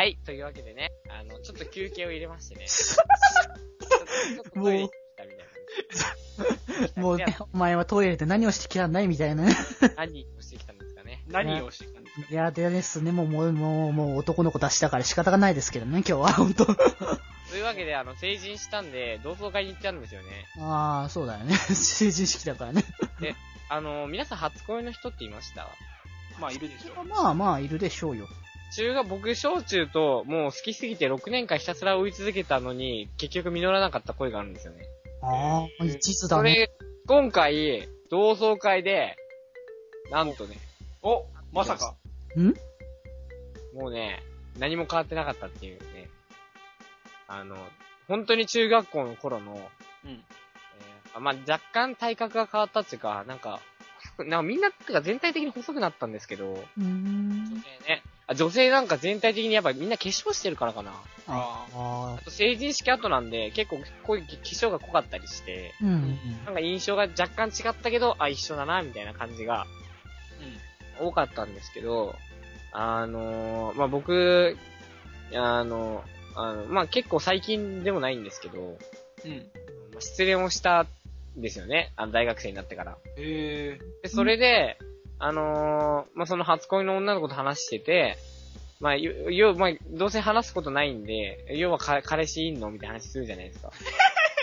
はい、というわけでね、あの、ちょっと休憩を入れましてね。ちょっとちょっとトイレに行ったみたいな感じ。もうね、お前はトイレで何をしてきたんだいみたいなね。何をしてきたんですかね。何をしてきたんですかいや、でですね、もう、もう、もう、もう男の子出したから仕方がないですけどね、今日は、本当というわけで、あの、成人したんで、同窓会に行っちゃうんですよね。ああ、そうだよね。成人式だからね。あの、皆さん初恋の人っていました？まあ、いるでしょう。まあまあ、いるでしょうよ。中学、僕、小中と、もう好きすぎて6年間ひたすら追い続けたのに、結局実らなかった恋があるんですよね。ああ、一途だね。それ、今回、同窓会で、なんとね、お、まさか。ん？もうね、何も変わってなかったっていうね。あの、本当に中学校の頃の、うん。えーあまあ、若干体格が変わったっていうか、なんか、なんかみんなが全体的に細くなったんですけど、うーん。女性ね。あ女性なんか全体的にやっぱみんな化粧してるからかな。あああと成人式後なんで結構濃い化粧が濃かったりして、うんうん。なんか印象が若干違ったけど、あ、一緒だな、みたいな感じが多かったんですけど、あのーまあ、僕、あの、あの、まあ、結構最近でもないんですけど、うん。失恋をしたんですよね。あの、大学生になってから。へえ。で、それで、あのーまあ、その初恋の女の子と話してて、まあ、よ、よ、まあ、どうせ話すことないんで、要はか彼氏いんのみたいな話するじゃないですか。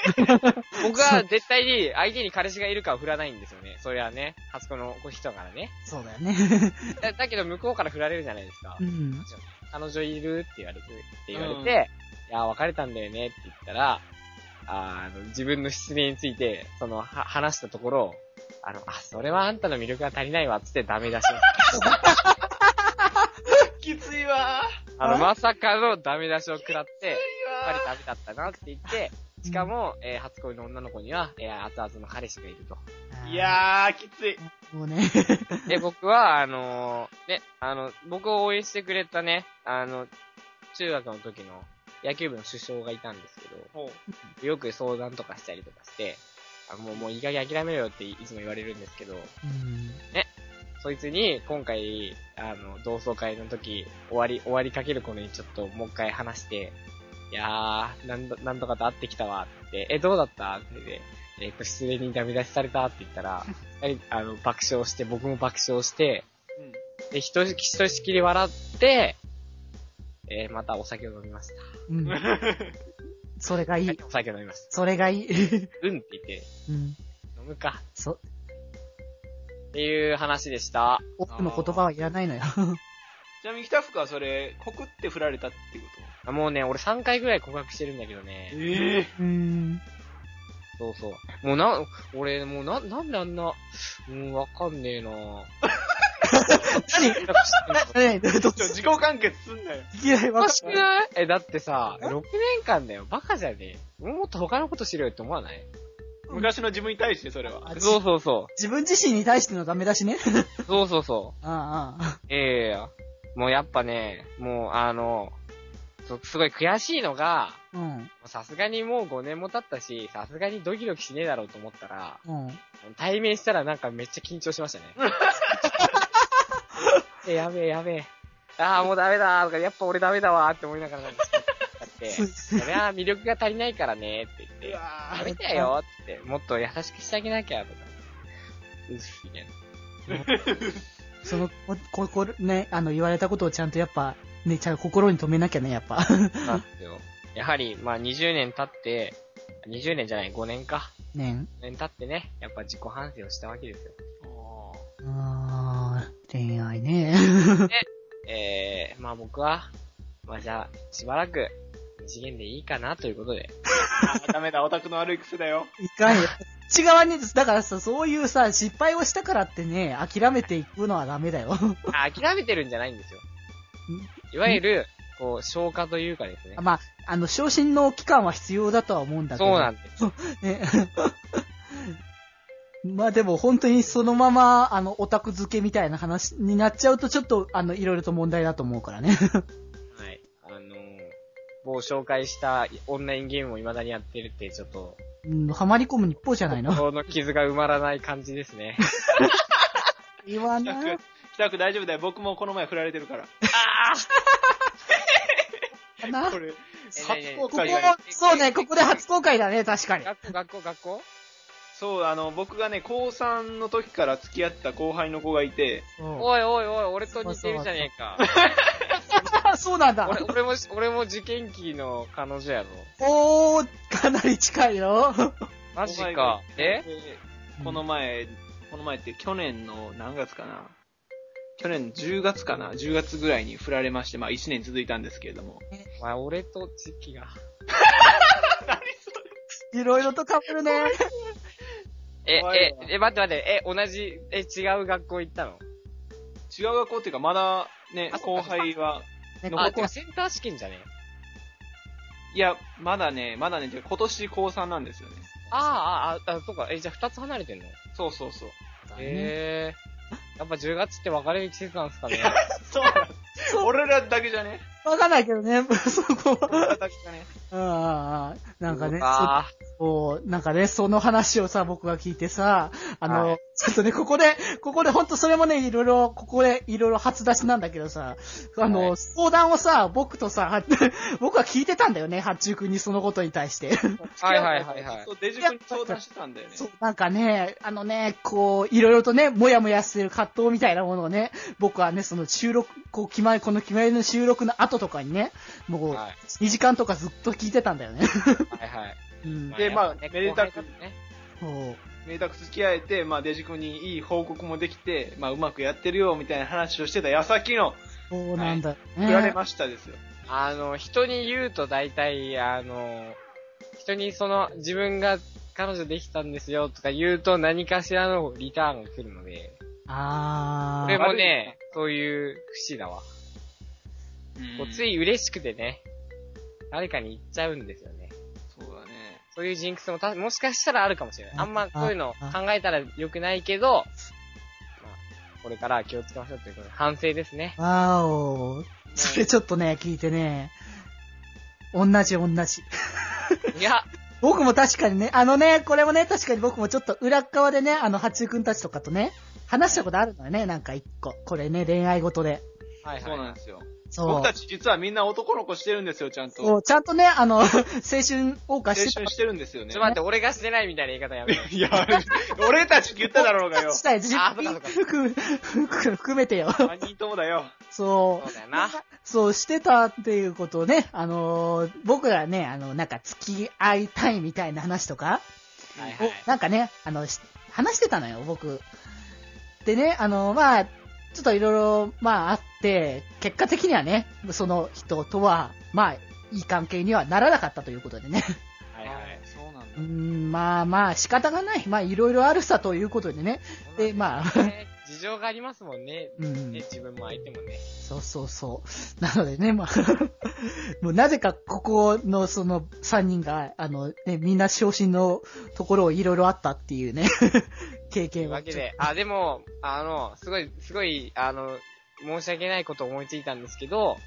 僕は絶対に相手に彼氏がいるかは振らないんですよね。それはね、初恋の人からね。そうだよね。だだけど向こうから振られるじゃないですかう。ん。彼女いる？って言われて、って言われて、いや、別れたんだよねって言ったら、あの、自分の失恋について、その、は、話したところ、あの、あ、それはあんたの魅力が足りないわ、つってダメ出しを。きついわあの、あまさかのダメ出しを食らって、やっぱりー。ダメだったなって言って、しかも、えー初恋の女の子には、えー熱々の彼氏がいると。いやー、きつい。もうね。で、僕は、あのーね、あの、僕を応援してくれたね、あの、中学の時の野球部の首相がいたんですけど、ほよく相談とかしたりとかして、あもう、もういい加減諦めろよっていつも言われるんですけど、うん。そいつに今回、あの、同窓会の時、終わり、終わりかける頃にちょっともう一回話して、いやー、なんと、なんとかと会ってきたわって、え、どうだったって言って、えっ、と、失礼にダメ出しされたって言ったら、あの、爆笑して、僕も爆笑して、う。うん。で、ひとしひとしきり笑って、えーまたお酒を飲みました。うん。それがいい。はいお酒を飲みました。それがいい。うんって言って、うん。飲むか。そ、っていう話でした。奥の言葉はいらないのよ。ちなみに北福はそれ、告って振られたっていうこあもうね、俺3回ぐらい告白してるんだけどとね。ええうん。そうそう。もうな、俺、もうな、なんであんな、うん、わかんねえな何？なんか知ってんのねどっちょ、自己完結すんなよ。いきなりおかしくない？え、だってさ、6年間だよ。バカじゃねえ。もっと他のことしろよって思わない？昔の自分に対してそれは。あそうそうそ自分自身に対してのダメ出しね。う。そうそうそああ、あう。ええもうやっぱね、もうあの、そすごい悔しいのが、あ。うん。さすがにもう5年も経ったし、さすがにドキドキしねえだろうと思ったら、うん。対面したらなんかめっちゃ緊張しましたね。え、やべえやべえ。ああ、もうダメだーとか、やっぱ俺ダメだわーって思いながらなんか好きだって、そりゃ魅力が足りないからねって言って、ダメだよってもっと優しくしてあげなきゃとか。うっみたいな。その、こ、ここ、ね、あの、言われたことをちゃんとやっぱ、ね、ちゃんと心に留めなきゃね、やっぱ。なんですよ。やはり、まあ20年経って、20年じゃない、5年か。ね5年経ってね、やっぱ自己反省をしたわけですよ。恋愛ね。えー、まあ僕は、まあじゃあ、しばらく、二次元でいいかなということで。ー ダメだ、オタクの悪い癖だよ。いかんよ。内側に、だからさ、そういうさ、失敗をしたからってね、諦めていくのはダメだよ。あ諦めてるんじゃないんですよ。いわゆる、こう、消化というかですね。まあ、あの、昇進の期間は必要だとは思うんだけど。そうなんです。ね。まあでも本当にそのまま、あの、オタク付けみたいな話になっちゃうとちょっと、あの、いろいろと問題だと思うからね。はい。あのー、某紹介したオンラインゲームを未だにやってるって、ちょっと、うん、はまり込む日報じゃないの？心の傷が埋まらない感じですね。言わな北区、北区大丈夫だよ。僕もこの前振られてるから。かな？これ、え初公ここ開そうね、ここで初公開だね、確かに。学校、学校、学校？そう、あの、僕がね、高3の時から付き合った後輩の子がいて、おいおいおい、俺と似てるじゃねえか。そうなんだ。俺、俺も、俺も受験期の彼女やろ。おー、かなり近いよ。マジか。え？でこの前、この前って去年の何月かな？去年の10月かな ?10 月ぐらいに振られまして、まあ1年続いたんですけれども。お前、俺と時期が。いろいろと被るね。え、ええ、待って待って、え、同じ、え、違う学校行ったの？違う学校っていうか、まだね後輩は、残っててかセンター試験じゃね？いや、まだね、まだね、今年高3なんですよね。ああ、あ、あ、そうか。え、じゃあ二つ離れてんの？そうそうそう。へえー。やっぱ10月って別れる季節なんですかね。そう俺らだけじゃね？わかんないけどね、そこは。俺らだけじゃね？うんうんうんなんかね、あそう、なんかね、その話をさ、僕が聞いてさ、あの、はちょっとね、ここで、ここで、ほんとそれもね、いろいろ、ここでいろいろ初出しなんだけどさ、あの、はい相談をさ、僕とさ、は 僕は聞いてたんだよね、八中君にそのことに対して。はいはいはいはいそう、デジ君に相談してたんだよね。そう、なんかね、あのね、こう、いろいろとね、もやもやしてる葛藤みたいなものをね、僕はね、その収録、こう、決まり、この決まりの収録の後とかにね、もう、はい2時間とかずっと聞いてたんだよね。はいはい。うん。でまあめでたくね。めでたく付き合えて、まあ、デジ君にいい報告もできて、まあ、うまくやってるよ、みたいな話をしてた矢先の、そうなんだ。振られましたですよ。あの、人に言うと大体、あの、人にその、自分が彼女できたんですよとか言うと何かしらのリターンが来るので、あー。これもね、そういう節だわ。こうつい嬉しくてね、誰かに言っちゃうんですよね。そういうジンクスもた、もしかしたらあるかもしれない。あんまあこういうのあ考えたら良くないけど、まあ、これからは気をつけましょうということで、反省ですね。わーお。それちょっとね、聞いてね、同じ同じ。いや、僕も確かにね、あのね、これもね、確かに僕もちょっと裏っ側でね、あの、八中くんたちとかとね、話したことあるのよね、なんか一個。これね、恋愛事で。はいはい。そうなんですよ。そう。僕たち実はみんな男の子してるんですよ、ちゃんと。そう、ちゃんとね、あの、青春謳歌青してた春してるんですよねちょっと。待って、俺がしてないみたいな言い方やめろ。いや、俺たちって言っただろうがよ。したい、自あそうかそうか含含含めてよ。3人ともだよ。そうそう。だよな。そうしてたっていうことをね、あのー僕らね、あの、なんか付き合いたいみたいな話とか、はいはいを。なんかね、あの、し話してたのよ、僕。でね、あの、まあ、ちょっといろいろ、まああって、結果的にはね、その人とは、まあ、いい関係にはならなかったということでね。はいはい。そうなんうーん、まあまあ、仕方がない。まあ、いろいろあるさということでね。でまあね 事情がありますもんね。うんね、自分も相手もね。そうそうそう。なのでね、まあ、もうなぜかここのその3人が、あの、ね、みんな昇進のところをいろいろあったっていうね、経験をわけで、あ、でも、あの、すごい、すごい、あの、申し訳ないことを思いついたんですけど、はい。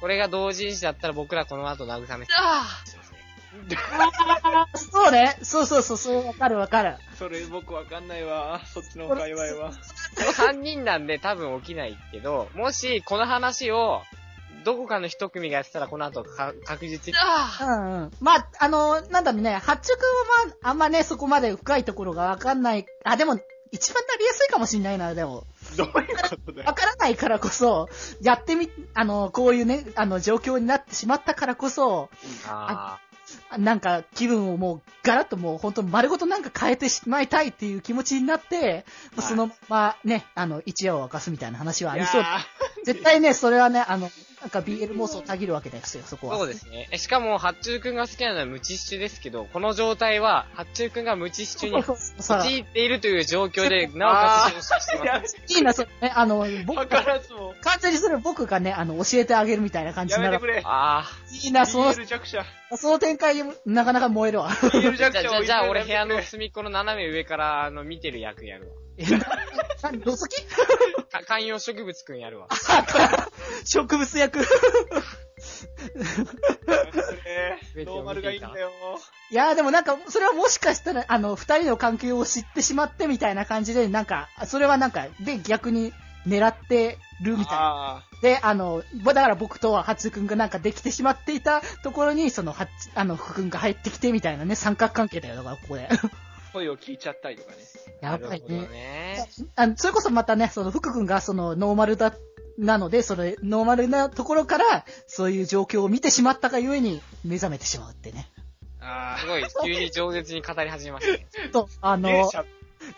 これが同人誌だったら僕らこの後慰め、ああ。そうね。そうそうそう、そう、わかるわかる。それ僕わかんないわ。そっちの界隈は。この3人なんで多分起きないけど、もしこの話を、どこかの一組がやってたらこの後か確実に、あうんうん。まあ、あの、なんだろうね、八中くんはまあ、あんまね、そこまで深いところがわかんない。あ、でも、一番なりやすいかもしんないな、でも。どういうことだよわ。からないからこそ、やってみ、あの、こういうね、あの、状況になってしまったからこそ、あなんか気分をもうガラッともう本当丸ごとなんか変えてしまいたいっていう気持ちになって、はいそのままね、あの、一夜を明かすみたいな話はありそう 絶対ね、それはね、あの、なんか BL 妄想をたぎるわけですよ、そこは。そうですね。えしかも、八中くんが好きなのは無知種ですけど、この状態は、八中くんが無知種にさあ、陥っているという状況で、なおかつい。いいな、それね、あの、僕わからずも。完全にそれ僕がね、あの、教えてあげるみたいな感じになる。やめてくれ。あいいな、その、BL 弱者。その展開になかなか燃えるわ。BL あ。じゃあ、弱者をじゃあ、じゃあ俺部屋の隅っこの斜め上から、あの、見てる役やるわ。えな何、どそき？か観葉植物くんやるわ。植物役。くれ。ノーマルがいいんだよ。いやーでもなんか、それはもしかしたら、あの、二人の関係を知ってしまってみたいな感じで、なんか、それはなんか、で、逆に狙ってるみたいな。あで、あの、だから僕とは初くんがなんかできてしまっていたところに、その、はあの、福くんが入ってきてみたいなね、三角関係だよ、だからここで。あ、声を聞いちゃったりとかね。やばいなるほどね。ね。あのそれこそまたね、その福くんがそのノーマルだ、なので、そのノーマルなところから、そういう状況を見てしまったがゆえに目覚めてしまうってね。あすごい、急に饒舌に語り始めましたね。と、ああ。の、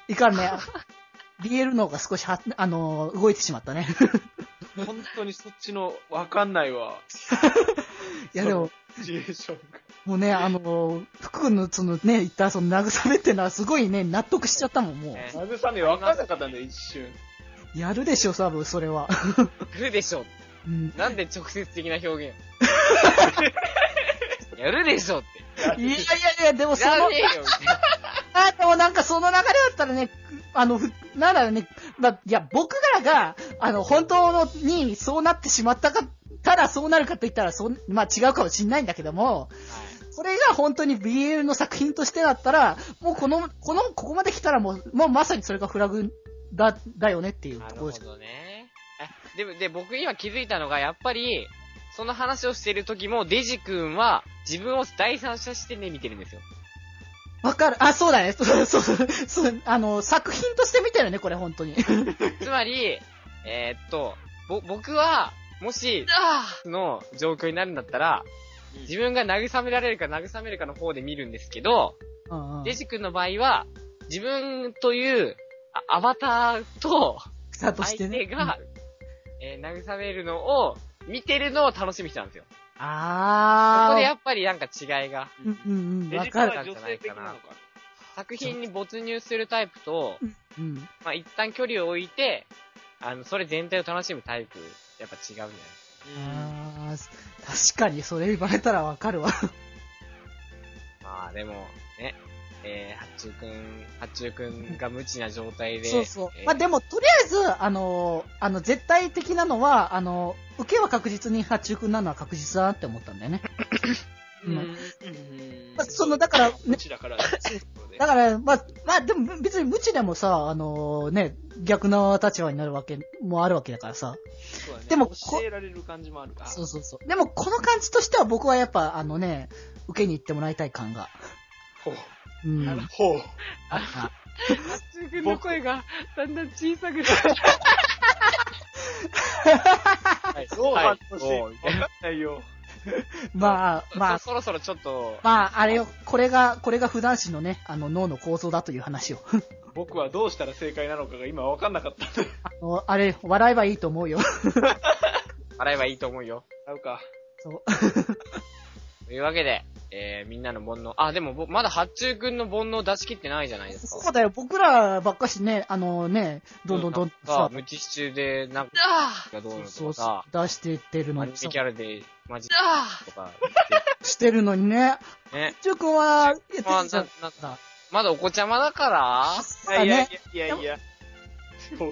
いかんね、BL の方が少しは、あの、動いてしまったね。本当にそっちの、わかんないわ。いやでも。もうね、あの、福くんのそのね、言ったその慰めってのはすごいね、納得しちゃったもん、もね慰めわかんなかったんだよ、一瞬。う。やるでしょ、多分、それは。やるでしょ。うん。なんで直接的な表現？やるでしょって。いやいやいや、でもその。あ、でもなんかその流れだったらね、あの、ふなんだろうね、まあ、いや、僕らが、あの、本当のにそうなってしまったか、ただそうなるかと言ったら、そん、まあ違うかもしんないんだけども、これが本当に BL の作品としてだったら、もうこの、この、ここまで来たらもう、もうまさにそれがフラグだ、だよねっていうなるほところです。どね。え、でも、で、僕今気づいたのが、やっぱり、その話をしてる時も、デジ君は、自分を第三者視点で見てるんですよ。わかる。あ、そうだね。そう、そう、そう、あの、作品として見てるね、これ本当に。つまり、えーっと、ぼ、僕は、もし、の状況になるんだったら、自分が慰められるか慰めるかの方で見るんですけど、うんうんデジ君の場合は、自分という、あアバターと、草とし相てね。手が、えー慰めるのを、見てるのを楽しみにしてたんですよ。あー。ここでやっぱりなんか違いが、うんうんうん、デわかる。女性的なのか。作品に没入するタイプと、うん。まあ一旦距離を置いて、あの、それ全体を楽しむタイプ、やっぱ違うんじゃないあー確かにそれ言われたらわかるわ。まあでも、ね、えー、八中くん、八中くんが無知な状態で、そうそう。えーまあでも、とりあえず、あの、あの、絶対的なのは、あの、受けは確実に八中君なのは確実だなって思ったんだよね。うんうん。そのだからね無知だから、だから、まあ、まあでも別に無知でもさ、あのね、逆の立場になるわけもあるわけだからさ。そうだねでもこ教えられる感じもあるか。そうそうそう。でも、この感じとしては僕はやっぱ、あのね、受けに行ってもらいたい感が。ほう。うん。ほう。あった。八中くんの声がだんだん小さくなる。はいどう反応していいもうかわかんないよ。まあ、まあ、そろそろちょっと、まあ、あれよ、これが、これが普段子のね、あの脳の構造だという話を。僕はどうしたら正解なのかが今わかんなかった。あの、あれ、笑えばいいと思うよ。洗えばいいと思うよ。合うか。そう。というわけで、えー、みんなの煩悩。あ、でもぼ、まだ八中くんの煩悩出し切ってないじゃないですか。そうだよ、僕らばっかしね、あのね、どんどんどんどんさ、無知中で、なんか、がどうのそうそとかさう、、出していってるのにさアニメキャラで、マジとかしてるのにね。ね。ジュ君は、やってじゃなんなまだお子ちゃまだから。いやいやいやいや。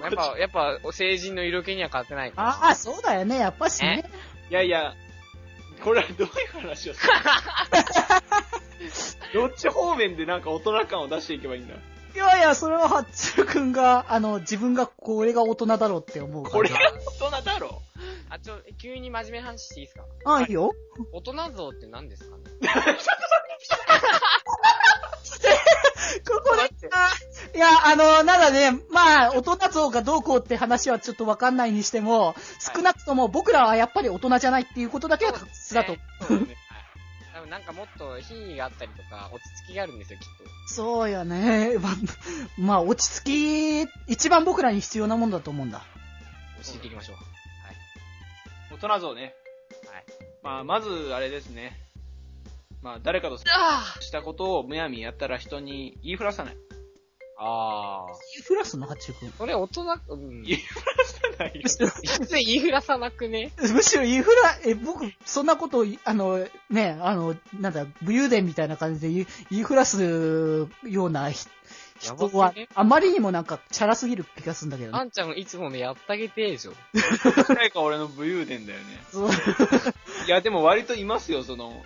やっぱ、やっぱ、成人の色気には勝てないから。ああ、そうだよね、やっぱしね。いやいや、これはどういう話をする？どっち方面でなんか大人感を出していけばいいんだ？いやいや、それはハッチュ君が、あの、自分がこれが大人だろうって思う。これが大人だろ？あ、ちょ、急に真面目な話していいですか？ああ、いいよ。大人像って何ですかね？ここで、あいや、あの、なんだね、まあ、大人像がどうこうって話はちょっとわかんないにしても、少なくとも僕らはやっぱり大人じゃないっていうことだけは確実だと。うですね。はい。多分なんかもっと品位があったりとか、落ち着きがあるんですよ、きっと。そうよね。まあ、まあ、落ち着き、一番僕らに必要なものだと思うんだ。教えていきましょう。大人像ね。はい。まあ、まず、あれですね。まあ、誰かとあしたことをむやみやったら人に言いふらさない。あー。インフラスの。それ大人、うん。言いふらさないよ。普通言いふらさなくね？むしろインフラ、え、僕、そんなことを、あの、ね、あの、なんだ、武勇伝みたいな感じで言い言いふらすようなひやば人はね、あまりにもなんか、チャラすぎる気がするんだけどね。あんちゃんいつもね、やってあげてでしょ。誰か俺の武勇伝だよね。そういや、でも割といますよ、その、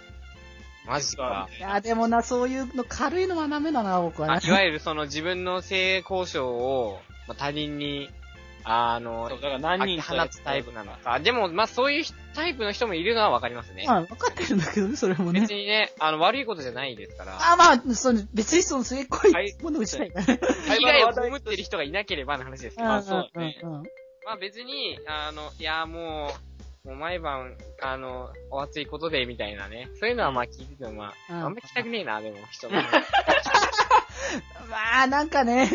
マジか。いや、でもな、そういうの軽いのはダメだな、僕はね。あいわゆるその自分の性交渉を、まあ、他人にあのだから何人放つタイプなのか。でも、まあそういうタイプの人もいるのはわかりますね。まあ、分かってるんだけどね、それもね別。にね、あの、悪いことじゃないですから。あ、まあ、その、別にその、すごいはいものをしたいからね。被害を被ってる人がいなければの話ですけど。まあそうだねまあ別に、あの、いや、もう、もう毎晩、あの、お熱いことで、みたいなね。そういうのはまあ聞いててもまあ、うんあんま聞きたくねえな、でも、人の。まあ、なんかね、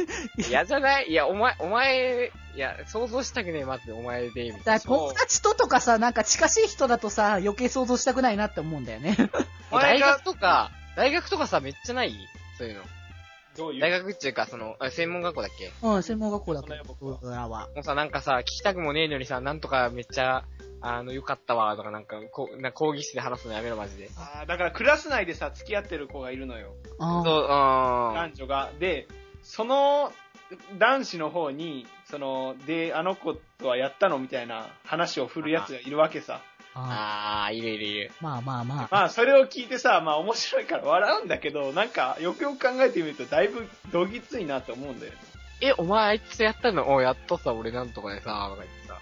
嫌じゃないいや、お前、お前、いや、想像したくねえ、まず、お前で、みたいな。だから友達ととかさ、なんか近しい人だとさ、余計想像したくないなって思うんだよね。大学とか、大学とかさ、めっちゃない？そういうの。どういう？大学っていうか、その、あ専門学校だっけ？うん、専門学校だけそんなよ僕らは。もうさ、なんかさ、聞きたくもねえのにさ、なんとかめっちゃ、あの、よかったわ、とかなんか、こう、な講義室で話すのやめろ、マジで。あーだからクラス内でさ、付き合ってる子がいるのよ。あそう、うん。男女が。で、その男子の方に、その、で、あの子とはやったの？みたいな話を振るやつがいるわけさ。ああー、いるいるいる。まあまあまあ。まあ、それを聞いてさ、まあ面白いから笑うんだけど、なんか、よくよく考えてみると、だいぶどぎついなと思うんだよね。え、お前あいつやったの？おやっとさ、俺なんとかでさ、とか言ってさ。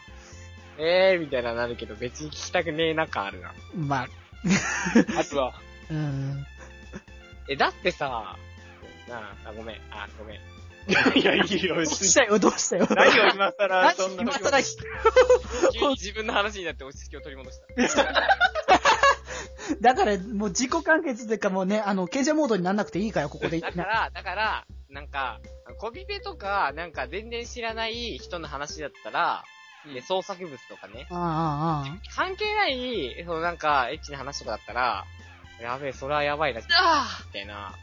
えー、みたいななるけど、別に聞きたくねえな感あるな。まあ、あとは、うん。え、だってさ、なあ、あ、ごめん、あ、ごめん。いや、いいよ、どう。したよ、どうしたよ。何を今更、何そんな今更、急に自分の話になって落ち着きを取り戻した。だから、もう自己完結でかもうね、あの、賢者モードになんなくていいから、ここで。だから、だから、なんか、コピペとか、なんか全然知らない人の話だったら、で、創作物とかね、ああ、ああ、関係ない、そのなんか、エッチな話とかだったら、やべえ、それはやばいな、みたいな、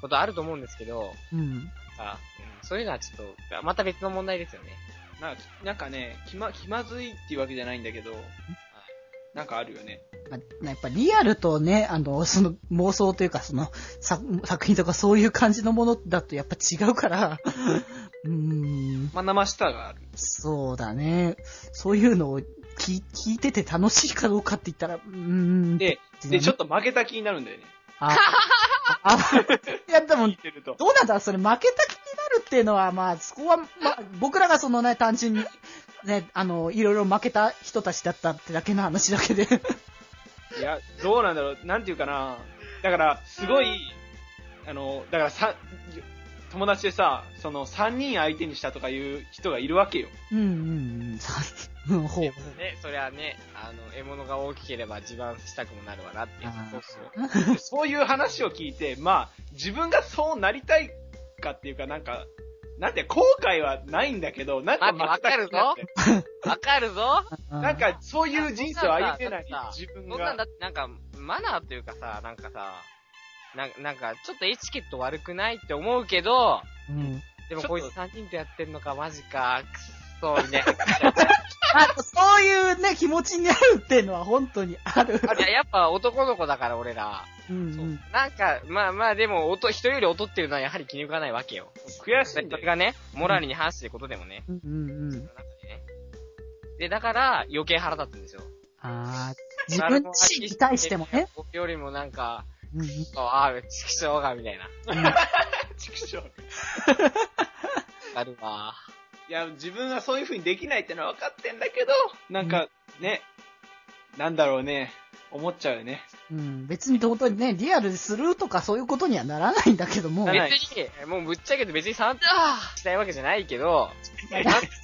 ことあると思うんですけど、うん。さ、うん、そういうのはちょっと、また別の問題ですよね。なんか、なんかね、気ま、気まずいっていうわけじゃないんだけど、なんかあるよね。まあ、やっぱリアルとね、あの、その妄想というか、その作作品とかそういう感じのものだとやっぱ違うから、うーん、まあ、生下がある。そうだね。そういうのを聞聞いてて楽しいかどうかって言ったら、うーん。で、で、ちょっと負けた気になるんだよね。あ、あ、いや、でも。どうなんだ？それ負けた気になるっていうのは、まあ、そこは、まあ、僕らがそのね、単純に、ね、あの、いろいろ負けた人たちだったってだけの話だけで。いや、どうなんだろう？なんていうかな。だから、すごい、あの、だからさ、友達でさ、その3人相手にしたとかいう人がいるわけよ。うんうんうん。さうん、ほう。ね、そりゃね、あの、獲物が大きければ自慢したくもなるわなっていうあーそうそう。でそういう話を聞いて、まあ、自分がそうなりたいかっていうか、なんか、なんて、後悔はないんだけど、なんか負けた気になって。わかるぞなんか、そういう人生を歩めない自分そんなんが。だってなんか、マナーというかさ、なんかさ、なんなんか、ちょっとエチケット悪くないって思うけど、うん。でもこいつ3人とやってんのか、マジか、くっそ、みたいな。あそういうね、気持ちになるっていうのは本当にある。いや、やっぱ男の子だから、俺ら。うんそううんなんか、まあまあ、でも、音、人より劣ってるのはやはり気に食わないわけよ。悔しそいんだよ。れがね、モラルに反してることでもね。うんうんうん。その中でね。で、だから、余計腹立つんですよ。ああ、自分自身に対してもね。。僕よりもなんか、うんうんああ、畜生が、みたいな。畜生あるわ。いや、自分はそういう風にできないってのは分かってんだけど、なんか、ね、なんだろうね、思っちゃうよね。うん、別に本当にね、リアルでするとかそういうことにはならないんだけども。別に、もうぶっちゃけて別に3点したいわけじゃないけど、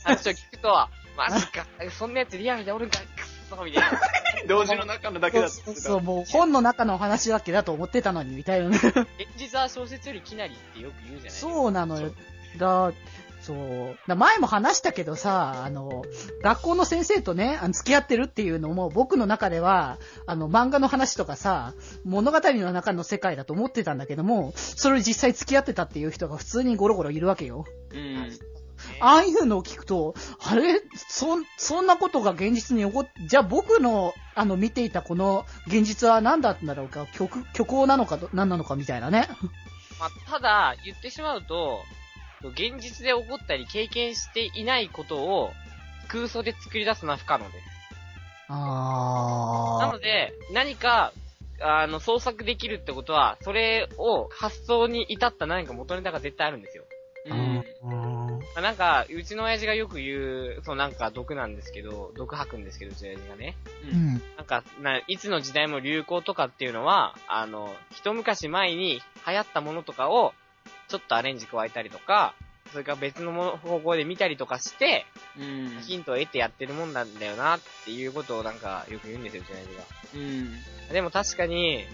話を聞くと、マジか、そんなやつリアルでおるんか、くっそ、みたいな。同時の中のだけだとそうそう、もう本の中の話だけだと思ってたのに、みたいなね。現実は小説よりきなりってよく言うじゃないですか。そうなのよ。だ、そう。だ前も話したけどさ、あの、学校の先生とね、あの付き合ってるっていうのも僕の中では、あの、漫画の話とかさ、物語の中の世界だと思ってたんだけども、それ実際付き合ってたっていう人が普通にゴロゴロいるわけよ。うん。ああいうのを聞くと、あれ？そ、そんなことが現実に起こっ、じゃあ僕の、あの、見ていたこの現実は何だったんだろうか、虚虚構なのかど、何なのかみたいなね。まあ、ただ、言ってしまうと、現実で起こったり経験していないことを空想で作り出すのは不可能です。なあので、何か、あの、創作できるってことは、それを発想に至った何か元ネタが絶対あるんですよ。うん。あなんか、うちの親父がよく言う、そうなんか毒なんですけど、毒吐くんですけど、うちの親父がね。う。うんん。なんか、ないつの時代も流行とかっていうのは、あの、一昔前に流行ったものとかを、ちょっとアレンジ加えたりとか、それから別のもの方向で見たりとかして、うん。ヒントを得てやってるもんなんだよなっていうことをなんかよく言うんですよ、うちの親父が。うん。でも確かに、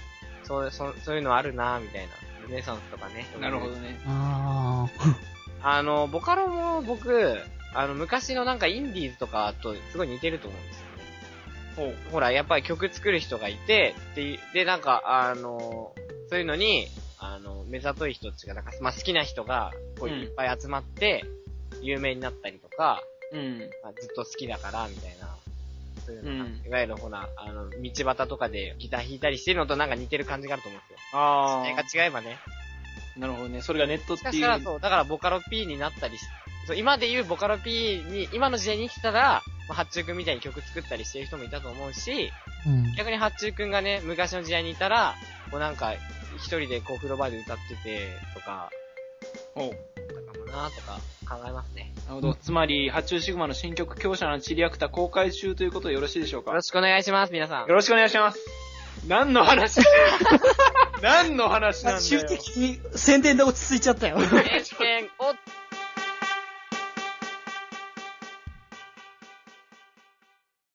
そう、そうそういうのあるなみたいな。ルネサンスとかね。なるほどね。ああの、ボカロも僕、あの、昔のなんかインディーズとかとすごい似てると思うんですよね。ほら、やっぱり曲作る人がいて、で、で、なんか、あの、そういうのに、あの、目ざとい人っていうか、なんか、まあ、好きな人が、こううんいっぱい集まって、有名になったりとか、うん。まあ、ずっと好きだから、みたいな。そういうのが、うんいわゆるほら、あの、道端とかでギター弾いたりしてるのとなんか似てる感じがあると思うんですよ。あ時代が違えばね。あ。なるほどね。それがネットってかいう。したらそう、だからボカロ P になったりし、そう、今で言うボカロ P に、今の時代に生きたら、まあ、八中くんみたいに曲作ったりしてる人もいたと思うし、ーうん。逆に八中くんがね、昔の時代にいたら、こうなんか、一人でこう風呂場で歌ってて、とか、ほう。だったかもなとか考えますね。なるほど。つまり、発注シグマの新曲、強者のチリアクタ公開中ということでよろしいでしょうか？よろしくお願いします、皆さん。よろしくお願いします。何の話？何の話なんだよ。最終的に宣伝で落ち着いちゃったよ。選手権、おっと